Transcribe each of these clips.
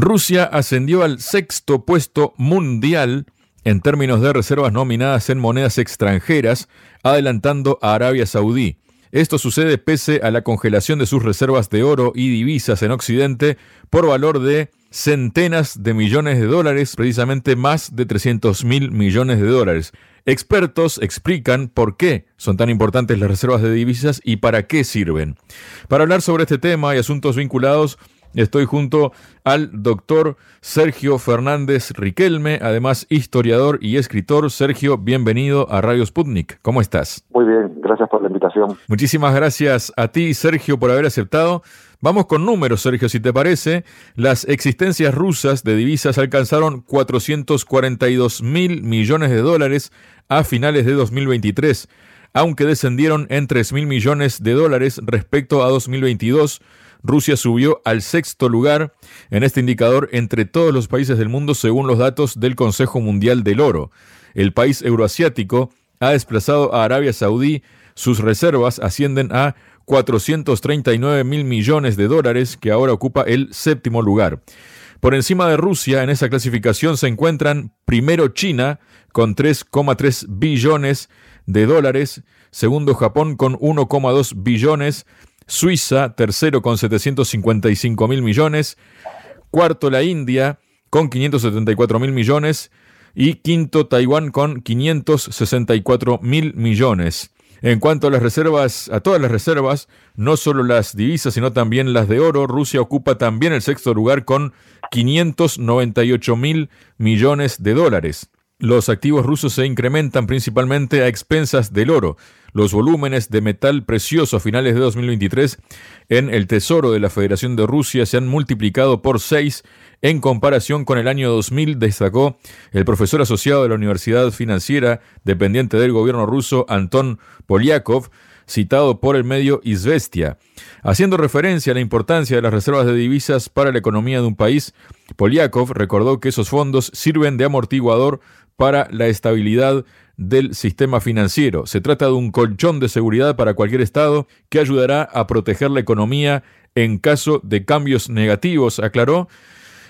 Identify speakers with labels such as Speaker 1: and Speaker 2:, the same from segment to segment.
Speaker 1: Rusia ascendió al sexto puesto mundial en términos de reservas nominadas en monedas extranjeras, adelantando a Arabia Saudí. Esto sucede pese a la congelación de sus reservas de oro y divisas en Occidente por valor de centenas de millones de dólares, precisamente más de 300 mil millones de dólares. Expertos explican por qué son tan importantes las reservas de divisas y para qué sirven. Para hablar sobre este tema y asuntos vinculados, Estoy junto al doctor Sergio Fernández Riquelme, además historiador y escritor. Sergio, bienvenido a Radio Sputnik. ¿Cómo estás?
Speaker 2: Muy bien, gracias por la invitación.
Speaker 1: Muchísimas gracias a ti, Sergio, por haber aceptado. Vamos con números, Sergio, si te parece. Las existencias rusas de divisas alcanzaron 442 mil millones de dólares a finales de 2023, aunque descendieron en 3 mil millones de dólares respecto a 2022. Rusia subió al sexto lugar en este indicador entre todos los países del mundo según los datos del Consejo Mundial del Oro. El país euroasiático ha desplazado a Arabia Saudí, sus reservas ascienden a 439 mil millones de dólares, que ahora ocupa el séptimo lugar. Por encima de Rusia, en esa clasificación se encuentran primero China, con 3,3 billones de dólares, segundo Japón con 1,2 billones, Suiza, tercero con 755 mil millones, cuarto la India con 574 mil millones y quinto Taiwán con 564 mil millones. En cuanto a las reservas, a todas las reservas, no solo las divisas, sino también las de oro, Rusia ocupa también el sexto lugar con 598 mil millones de dólares. Los activos rusos se incrementan principalmente a expensas del oro. Los volúmenes de metal precioso a finales de 2023 en el Tesoro de la Federación de Rusia se han multiplicado por seis en comparación con el año 2000, destacó el profesor asociado de la Universidad Financiera dependiente del gobierno ruso, Anton Polyakov, citado por el medio Izvestia. Haciendo referencia a la importancia de las reservas de divisas para la economía de un país, Polyakov recordó que esos fondos sirven de amortiguador para la estabilidad del sistema financiero. Se trata de un colchón de seguridad para cualquier Estado que ayudará a proteger la economía en caso de cambios negativos, aclaró,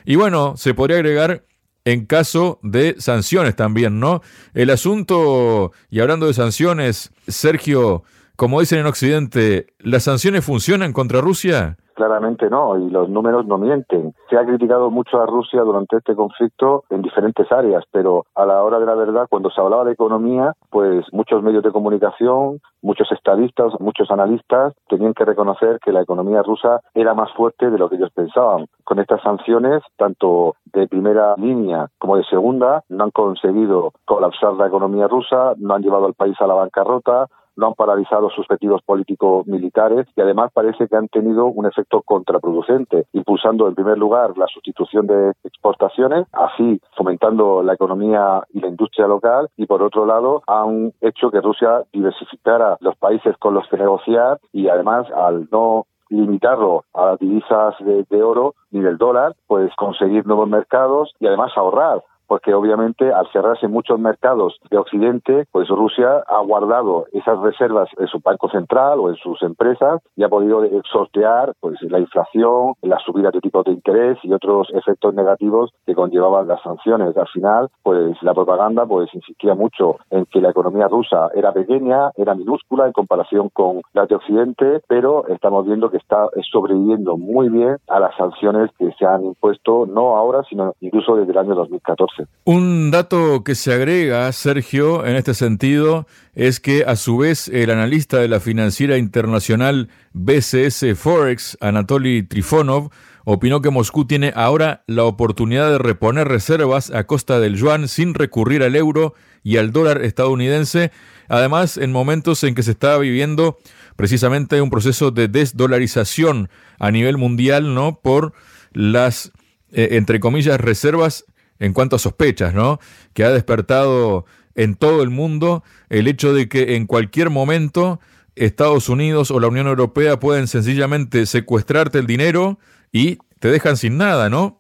Speaker 1: y bueno, se podría agregar en caso de sanciones también, ¿no? El asunto, y hablando de sanciones, Sergio, como dicen en Occidente, ¿las sanciones funcionan contra Rusia?
Speaker 2: Claramente no, y los números no mienten. Se ha criticado mucho a Rusia durante este conflicto en diferentes áreas, pero a la hora de la verdad, cuando se hablaba de economía, pues muchos medios de comunicación, muchos estadistas, muchos analistas tenían que reconocer que la economía rusa era más fuerte de lo que ellos pensaban. Con estas sanciones, tanto de primera línea como de segunda, no han conseguido colapsar la economía rusa, no han llevado al país a la bancarrota, no han paralizado sus objetivos políticos militares y además parece que han tenido un efecto contraproducente, impulsando en primer lugar la sustitución de exportaciones, así fomentando la economía y la industria local y por otro lado han hecho que Rusia diversificara los países con los que negociar y además al no limitarlo a las divisas de, de, oro ni del dólar, pues conseguir nuevos mercados y además ahorrar porque obviamente al cerrarse muchos mercados de Occidente, pues Rusia ha guardado esas reservas en su banco central o en sus empresas y ha podido sortear pues la inflación, la subida de tipos de interés y otros efectos negativos que conllevaban las sanciones. Al final, pues la propaganda pues insistía mucho en que la economía rusa era pequeña, era minúscula en comparación con la de Occidente, pero estamos viendo que está sobreviviendo muy bien a las sanciones que se han impuesto no ahora, sino incluso desde el año 2014.
Speaker 1: Un dato que se agrega, Sergio, en este sentido, es que a su vez el analista de la financiera internacional BCS Forex, Anatoly Trifonov, opinó que Moscú tiene ahora la oportunidad de reponer reservas a costa del yuan sin recurrir al euro y al dólar estadounidense, además en momentos en que se está viviendo precisamente un proceso de desdolarización a nivel mundial, ¿no? Por las, eh, entre comillas, reservas en cuanto a sospechas, ¿no? Que ha despertado en todo el mundo el hecho de que en cualquier momento Estados Unidos o la Unión Europea pueden sencillamente secuestrarte el dinero y te dejan sin nada, ¿no?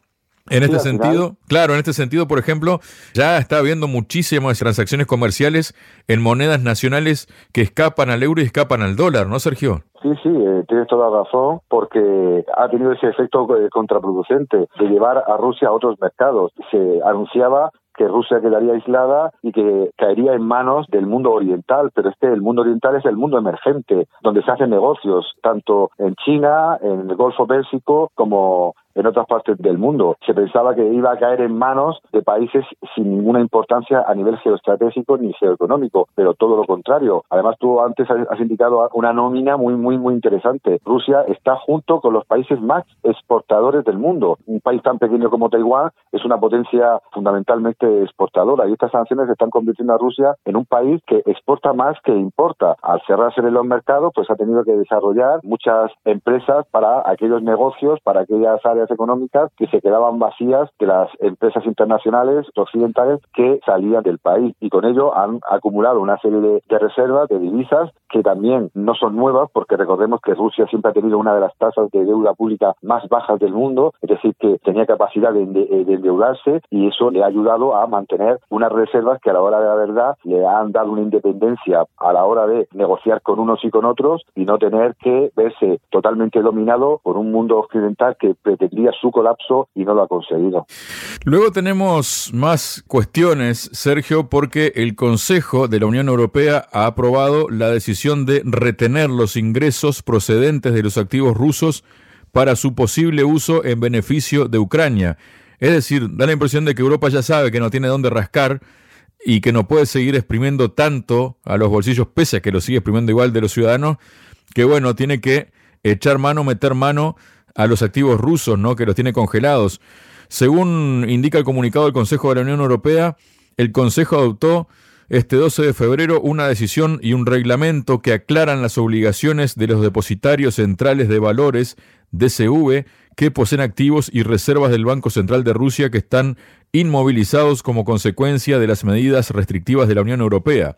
Speaker 1: En este sentido, claro, en este sentido, por ejemplo, ya está habiendo muchísimas transacciones comerciales en monedas nacionales que escapan al euro y escapan al dólar, ¿no, Sergio?
Speaker 2: Sí, sí, eh, tienes toda razón, porque ha tenido ese efecto eh, contraproducente de llevar a Rusia a otros mercados. Se anunciaba que Rusia quedaría aislada y que caería en manos del mundo oriental, pero este el mundo oriental es el mundo emergente, donde se hacen negocios, tanto en China, en el Golfo Pérsico, como en otras partes del mundo. Se pensaba que iba a caer en manos de países sin ninguna importancia a nivel geoestratégico ni geoeconómico, pero todo lo contrario. Además, tú antes has indicado una nómina muy, muy, muy interesante. Rusia está junto con los países más exportadores del mundo. Un país tan pequeño como Taiwán es una potencia fundamentalmente exportadora y estas sanciones están convirtiendo a Rusia en un país que exporta más que importa. Al cerrarse los mercados, pues ha tenido que desarrollar muchas empresas para aquellos negocios, para aquellas áreas económicas que se quedaban vacías de las empresas internacionales occidentales que salían del país. Y con ello han acumulado una serie de, reservas de divisas que también no son nuevas porque recordemos que Rusia siempre ha tenido una de las tasas de deuda pública más bajas del mundo, es decir, que tenía capacidad de, de endeudarse y eso le ha ayudado a mantener unas reservas que a la hora de la verdad le han dado una independencia a la hora de negociar con unos y con otros y no tener que verse totalmente dominado por un mundo occidental que pretendía su colapso y no lo ha conseguido.
Speaker 1: Luego tenemos más cuestiones, Sergio, porque el Consejo de la Unión Europea ha aprobado la decisión de retener los ingresos procedentes de los activos rusos para su posible uso en beneficio de Ucrania. Es decir, da la impresión de que Europa ya sabe que no tiene dónde rascar y que no puede seguir exprimiendo tanto a los bolsillos, pese a que lo sigue exprimiendo igual de los ciudadanos, que bueno, tiene que echar mano, meter mano a los activos rusos, ¿no? que los tiene congelados. Según indica el comunicado del Consejo de la Unión Europea, el Consejo adoptó este 12 de febrero una decisión y un reglamento que aclaran las obligaciones de los depositarios centrales de valores DCV que poseen activos y reservas del Banco Central de Rusia que están inmovilizados como consecuencia de las medidas restrictivas de la Unión Europea.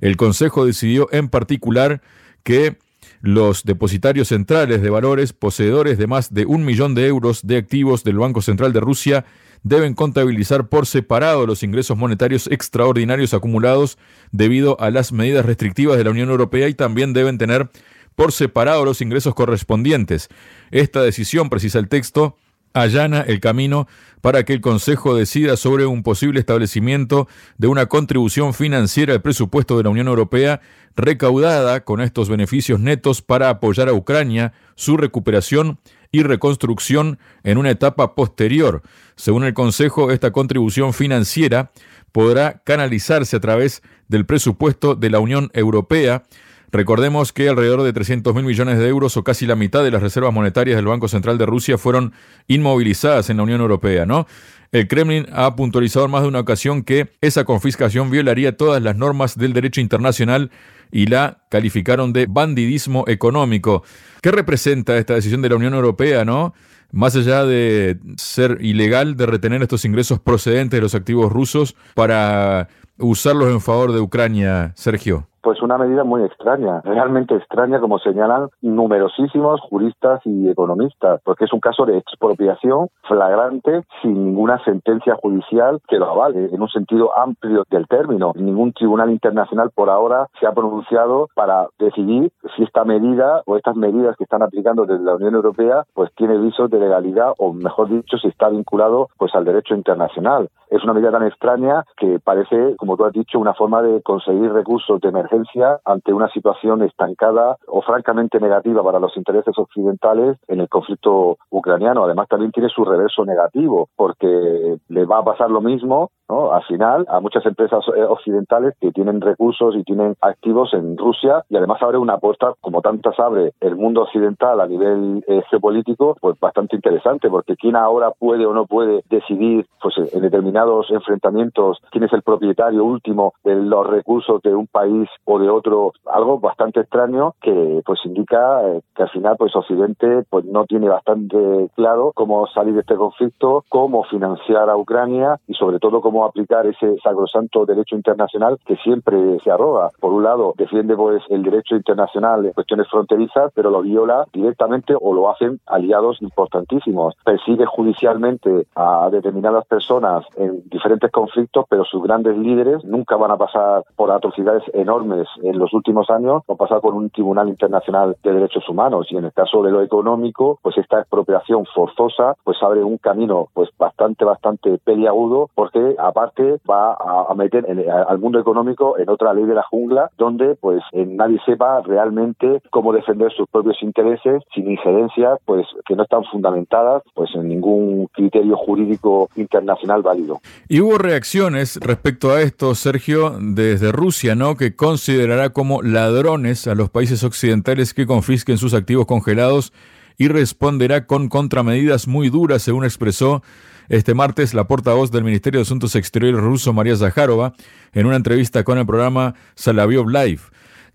Speaker 1: El Consejo decidió en particular que los depositarios centrales de valores, poseedores de más de un millón de euros de activos del Banco Central de Rusia, deben contabilizar por separado los ingresos monetarios extraordinarios acumulados debido a las medidas restrictivas de la Unión Europea y también deben tener por separado los ingresos correspondientes. Esta decisión, precisa el texto, allana el camino para que el Consejo decida sobre un posible establecimiento de una contribución financiera al presupuesto de la Unión Europea recaudada con estos beneficios netos para apoyar a Ucrania, su recuperación y reconstrucción en una etapa posterior. Según el Consejo, esta contribución financiera podrá canalizarse a través del presupuesto de la Unión Europea Recordemos que alrededor de 300 mil millones de euros o casi la mitad de las reservas monetarias del Banco Central de Rusia fueron inmovilizadas en la Unión Europea, ¿no? El Kremlin ha puntualizado en más de una ocasión que esa confiscación violaría todas las normas del derecho internacional y la calificaron de bandidismo económico. ¿Qué representa esta decisión de la Unión Europea, no? Más allá de ser ilegal de retener estos ingresos procedentes de los activos rusos para usarlos en favor de Ucrania, Sergio.
Speaker 2: Pues una medida muy extraña, realmente extraña, como señalan numerosísimos juristas y economistas, porque es un caso de expropiación flagrante sin ninguna sentencia judicial que lo avale, en un sentido amplio del término. Ningún tribunal internacional por ahora se ha pronunciado para decidir si esta medida o estas medidas que están aplicando desde la Unión Europea pues tiene visos de legalidad o mejor dicho si está vinculado pues al derecho internacional. Es una medida tan extraña que parece, como tú has dicho, una forma de conseguir recursos de emergencia ante una situación estancada o francamente negativa para los intereses occidentales en el conflicto ucraniano. Además, también tiene su reverso negativo, porque le va a pasar lo mismo ¿no? Al final, a muchas empresas eh, occidentales que tienen recursos y tienen activos en Rusia y además abre una puerta, como tantas abre el mundo occidental a nivel eh, geopolítico, pues bastante interesante, porque quién ahora puede o no puede decidir pues en determinados enfrentamientos quién es el propietario último de los recursos de un país o de otro, algo bastante extraño que pues indica eh, que al final pues Occidente pues no tiene bastante claro cómo salir de este conflicto, cómo financiar a Ucrania y sobre todo cómo aplicar ese sacrosanto derecho internacional que siempre se arroga. Por un lado, defiende pues el derecho internacional en cuestiones fronterizas, pero lo viola directamente o lo hacen aliados importantísimos. Persigue judicialmente a determinadas personas en diferentes conflictos, pero sus grandes líderes nunca van a pasar por atrocidades enormes en los últimos años, o pasar por un tribunal internacional de derechos humanos. Y en el caso de lo económico, pues esta expropiación forzosa pues abre un camino pues bastante, bastante peliagudo, porque aparte va a, meter al mundo económico en otra ley de la jungla, donde pues nadie sepa realmente cómo defender sus propios intereses sin injerencias pues que no están fundamentadas pues en ningún criterio jurídico internacional válido.
Speaker 1: Y hubo reacciones respecto a esto, Sergio, desde Rusia, ¿no? Que considerará como ladrones a los países occidentales que confisquen sus activos congelados y responderá con contramedidas muy duras, según expresó este martes la portavoz del Ministerio de Asuntos Exteriores ruso, María Zaharova, en una entrevista con el programa Salaviov Live.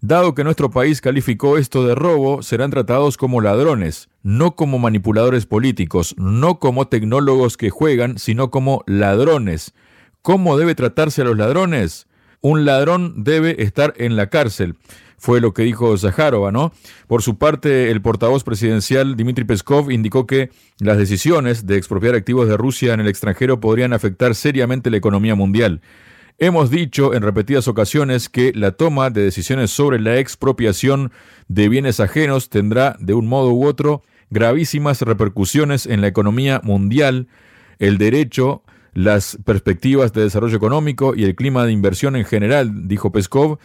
Speaker 1: Dado que nuestro país calificó esto de robo, serán tratados como ladrones, no como manipuladores políticos, no como tecnólogos que juegan, sino como ladrones. ¿Cómo debe tratarse a los ladrones? Un ladrón debe estar en la cárcel fue lo que dijo Zaharova, ¿no? Por su parte, el portavoz presidencial Dmitry Peskov indicó que las decisiones de expropiar activos de Rusia en el extranjero podrían afectar seriamente la economía mundial. Hemos dicho en repetidas ocasiones que la toma de decisiones sobre la expropiación de bienes ajenos tendrá, de un modo u otro, gravísimas repercusiones en la economía mundial, el derecho, las perspectivas de desarrollo económico y el clima de inversión en general, dijo Peskov,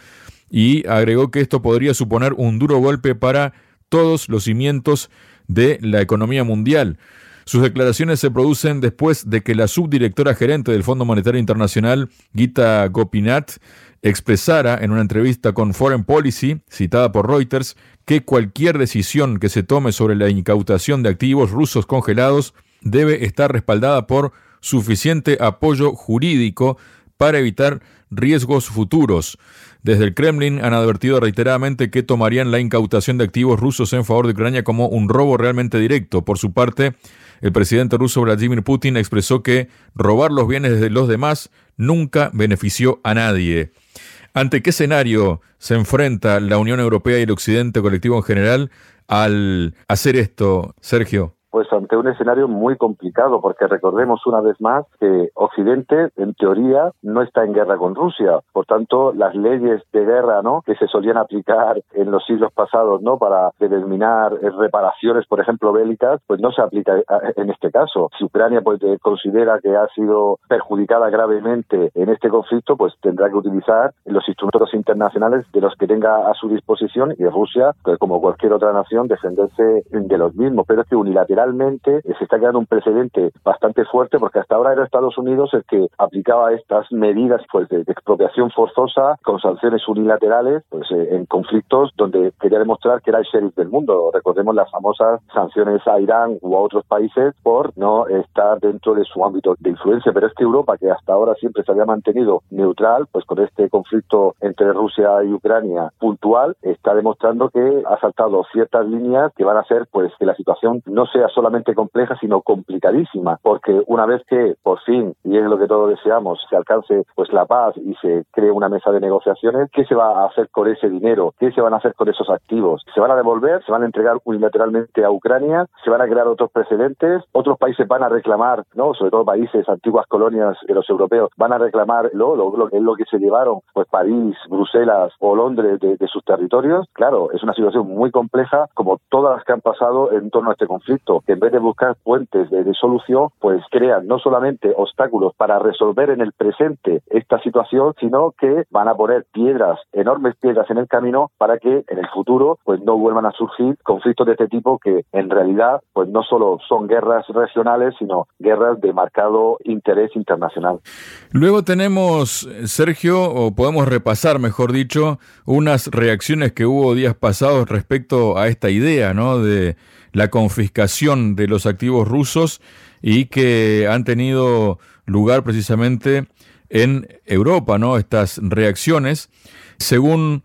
Speaker 1: y agregó que esto podría suponer un duro golpe para todos los cimientos de la economía mundial. Sus declaraciones se producen después de que la subdirectora gerente del Fondo Monetario Internacional, Gita Gopinath, expresara en una entrevista con Foreign Policy, citada por Reuters, que cualquier decisión que se tome sobre la incautación de activos rusos congelados debe estar respaldada por suficiente apoyo jurídico para evitar riesgos futuros. Desde el Kremlin han advertido reiteradamente que tomarían la incautación de activos rusos en favor de Ucrania como un robo realmente directo. Por su parte, el presidente ruso Vladimir Putin expresó que robar los bienes de los demás nunca benefició a nadie. ¿Ante qué escenario se enfrenta la Unión Europea y el Occidente colectivo en general al hacer esto, Sergio?
Speaker 2: Pues ante un escenario muy complicado, porque recordemos una vez más que Occidente, en teoría, no está en guerra con Rusia. Por tanto, las leyes de guerra, ¿no? Que se solían aplicar en los siglos pasados, ¿no? Para determinar reparaciones, por ejemplo, bélicas, pues no se aplica en este caso. Si Ucrania pues considera que ha sido perjudicada gravemente en este conflicto, pues tendrá que utilizar los instrumentos internacionales de los que tenga a su disposición y Rusia, pues como cualquier otra nación, defenderse de los mismos. Pero es que unilateral realmente se está quedando un precedente bastante fuerte porque hasta ahora era Estados Unidos el que aplicaba estas medidas pues, de, expropiación forzosa con sanciones unilaterales pues, eh, en conflictos donde quería demostrar que era el sheriff del mundo. Recordemos las famosas sanciones a Irán u a otros países por no estar dentro de su ámbito de influencia. Pero es que Europa, que hasta ahora siempre se había mantenido neutral, pues con este conflicto entre Rusia y Ucrania puntual, está demostrando que ha saltado ciertas líneas que van a hacer pues que la situación no sea solamente compleja, sino complicadísima, porque una vez que por fin, y es lo que todos deseamos, se alcance pues la paz y se cree una mesa de negociaciones, ¿qué se va a hacer con ese dinero? ¿Qué se van a hacer con esos activos? ¿Se van a devolver? ¿Se van a entregar unilateralmente a Ucrania? ¿Se van a crear otros precedentes? ¿Otros países van a reclamar, no, sobre todo países, antiguas colonias de los europeos, van a reclamar lo, lo, lo, lo que se llevaron, pues París, Bruselas o Londres de, de sus territorios? Claro, es una situación muy compleja como todas las que han pasado en torno a este conflicto que en vez de buscar puentes de, solución, pues crean no solamente obstáculos para resolver en el presente esta situación, sino que van a poner piedras, enormes piedras en el camino para que en el futuro pues no vuelvan a surgir conflictos de este tipo que en realidad pues no solo son guerras regionales, sino guerras de marcado interés internacional.
Speaker 1: Luego tenemos, Sergio, o podemos repasar, mejor dicho, unas reacciones que hubo días pasados respecto a esta idea, ¿no? De la confiscación de los activos rusos y que han tenido lugar precisamente en Europa, ¿no? Estas reacciones, según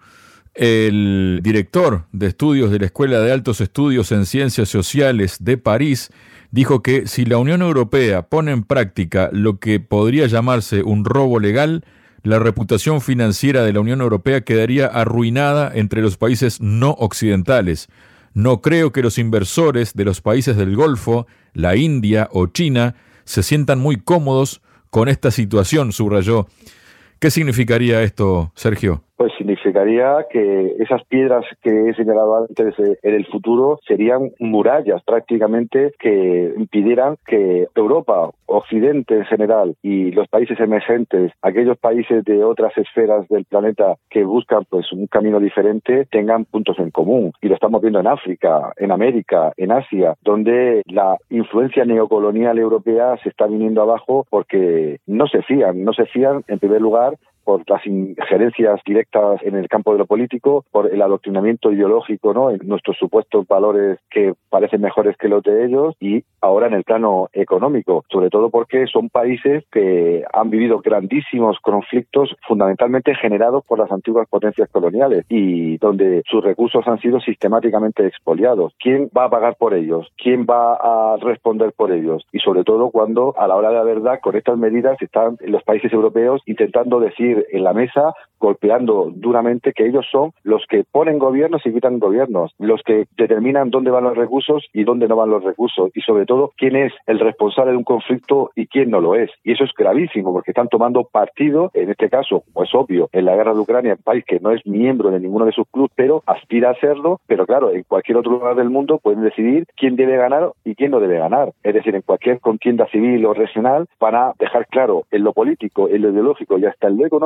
Speaker 1: el director de estudios de la Escuela de Altos Estudios en Ciencias Sociales de París, dijo que si la Unión Europea pone en práctica lo que podría llamarse un robo legal, la reputación financiera de la Unión Europea quedaría arruinada entre los países no occidentales. No creo que los inversores de los países del Golfo, la India o China, se sientan muy cómodos con esta situación, subrayó. ¿Qué significaría esto, Sergio?
Speaker 2: Pues significaría que esas piedras que he señalado antes en el futuro serían murallas prácticamente que impidieran que Europa, Occidente en general y los países emergentes, aquellos países de otras esferas del planeta que buscan pues un camino diferente, tengan puntos en común. Y lo estamos viendo en África, en América, en Asia, donde la influencia neocolonial europea se está viniendo abajo porque no se fían, no se fían en primer lugar por las injerencias directas en el campo de lo político, por el adoctrinamiento ideológico, ¿no? En nuestros supuestos valores que parecen mejores que los de ellos y ahora en el plano económico, sobre todo porque son países que han vivido grandísimos conflictos fundamentalmente generados por las antiguas potencias coloniales y donde sus recursos han sido sistemáticamente expoliados. ¿Quién va a pagar por ellos? ¿Quién va a responder por ellos? Y sobre todo cuando a la hora de la verdad con estas medidas están los países europeos intentando decir en la mesa golpeando duramente que ellos son los que ponen gobiernos y quitan gobiernos, los que determinan dónde van los recursos y dónde no van los recursos y sobre todo quién es el responsable de un conflicto y quién no lo es. Y eso es gravísimo porque están tomando partido, en este caso, pues obvio, en la guerra de Ucrania, un país que no es miembro de ninguno de sus clubes, pero aspira a serlo, pero claro, en cualquier otro lugar del mundo pueden decidir quién debe ganar y quién no debe ganar. Es decir, en cualquier contienda civil o regional para dejar claro en lo político, en lo ideológico y hasta en lo económico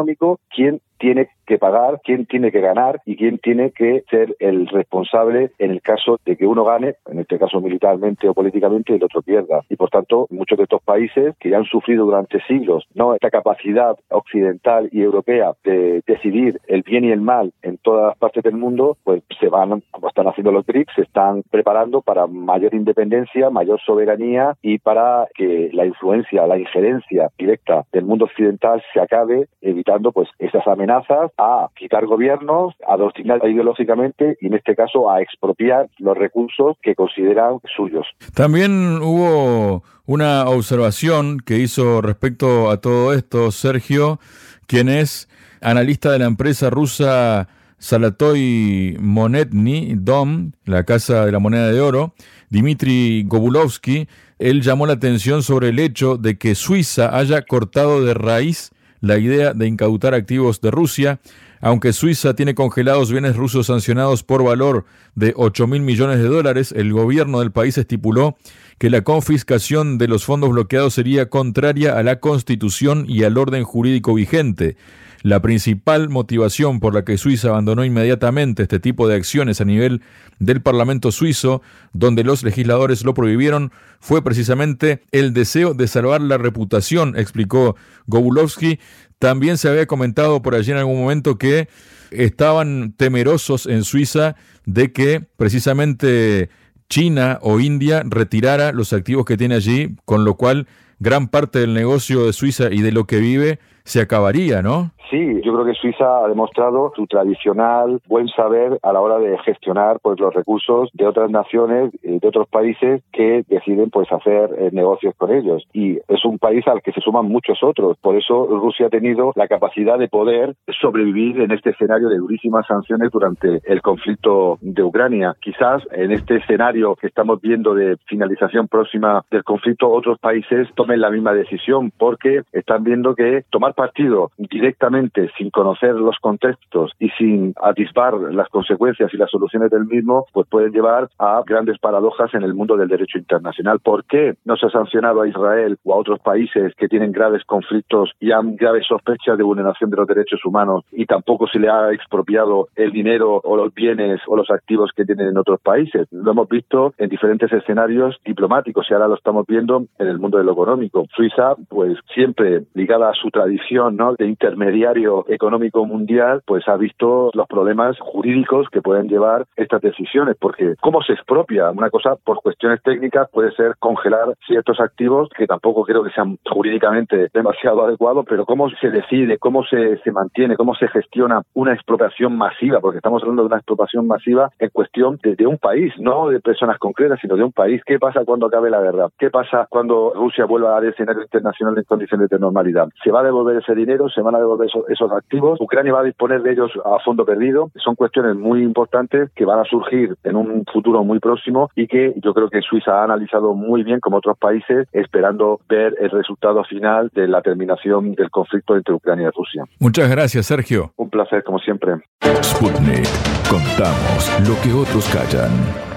Speaker 2: quién tiene que pagar, quién tiene que ganar y quién tiene que ser el responsable en el caso de que uno gane, en este caso militarmente o políticamente, y el otro pierda. Y por tanto, muchos de estos países que ya han sufrido durante siglos no esta capacidad occidental y europea de decidir el bien y el mal en todas las partes del mundo, pues se van, como están haciendo los BRICS, se están preparando para mayor independencia, mayor soberanía y para que la influencia, la injerencia directa del mundo occidental se acabe, evitando pues esas amenazas a quitar gobiernos, a adoctrinar ideológicamente y en este caso a expropiar los recursos que consideran suyos.
Speaker 1: También hubo una observación que hizo respecto a todo esto Sergio, quien es analista de la empresa rusa Salatoy Monetny Dom, la Casa de la Moneda de Oro, Dmitry Gobulovsky, él llamó la atención sobre el hecho de que Suiza haya cortado de raíz la idea de incautar activos de Rusia, aunque Suiza tiene congelados bienes rusos sancionados por valor de 8 mil millones de dólares, el gobierno del país estipuló que la confiscación de los fondos bloqueados sería contraria a la Constitución y al orden jurídico vigente. La principal motivación por la que Suiza abandonó inmediatamente este tipo de acciones a nivel del Parlamento suizo, donde los legisladores lo prohibieron, fue precisamente el deseo de salvar la reputación, explicó Gobulovsky. También se había comentado por allí en algún momento que estaban temerosos en Suiza de que precisamente China o India retirara los activos que tiene allí, con lo cual gran parte del negocio de Suiza y de lo que vive se acabaría, ¿no?
Speaker 2: Sí, yo creo que Suiza ha demostrado su tradicional buen saber a la hora de gestionar pues los recursos de otras naciones, de otros países que deciden pues hacer eh, negocios con ellos. Y es un país al que se suman muchos otros. Por eso Rusia ha tenido la capacidad de poder sobrevivir en este escenario de durísimas sanciones durante el conflicto de Ucrania. Quizás en este escenario que estamos viendo de finalización próxima del conflicto, otros países tomen la misma decisión porque están viendo que tomar partido directamente sin conocer los contextos y sin atisbar las consecuencias y las soluciones del mismo, pues pueden llevar a grandes paradojas en el mundo del derecho internacional. ¿Por qué no se ha sancionado a Israel o a otros países que tienen graves conflictos y han graves sospechas de vulneración de los derechos humanos y tampoco se le ha expropiado el dinero o los bienes o los activos que tienen en otros países? Lo hemos visto en diferentes escenarios diplomáticos y ahora lo estamos viendo en el mundo de lo económico. Suiza, pues siempre ligada a su tradición ¿no? de intermediario económico mundial, pues ha visto los problemas jurídicos que pueden llevar estas decisiones, porque ¿cómo se expropia? Una cosa por cuestiones técnicas puede ser congelar ciertos activos que tampoco creo que sean jurídicamente demasiado adecuados, pero ¿cómo se decide, cómo se, se mantiene, cómo se gestiona una expropiación masiva? Porque estamos hablando de una expropiación masiva en cuestión de, de un país, no de personas concretas, sino de un país. ¿Qué pasa cuando acabe la guerra? ¿Qué pasa cuando Rusia vuelva al escenario internacional en condiciones de normalidad? ¿Se va a devolver ese dinero? ¿Se van a devolver esos, esos activos? ¿Ucrania va a disponer de ellos a fondo perdido? Son cuestiones muy importantes que van a surgir en un futuro muy próximo y que yo creo que Suiza ha analizado muy bien como otros países, esperando ver el resultado final de la terminación del conflicto entre Ucrania y Rusia.
Speaker 1: Muchas gracias, Sergio.
Speaker 2: Un placer, como siempre.
Speaker 3: Sputnik. Contamos lo que otros callan.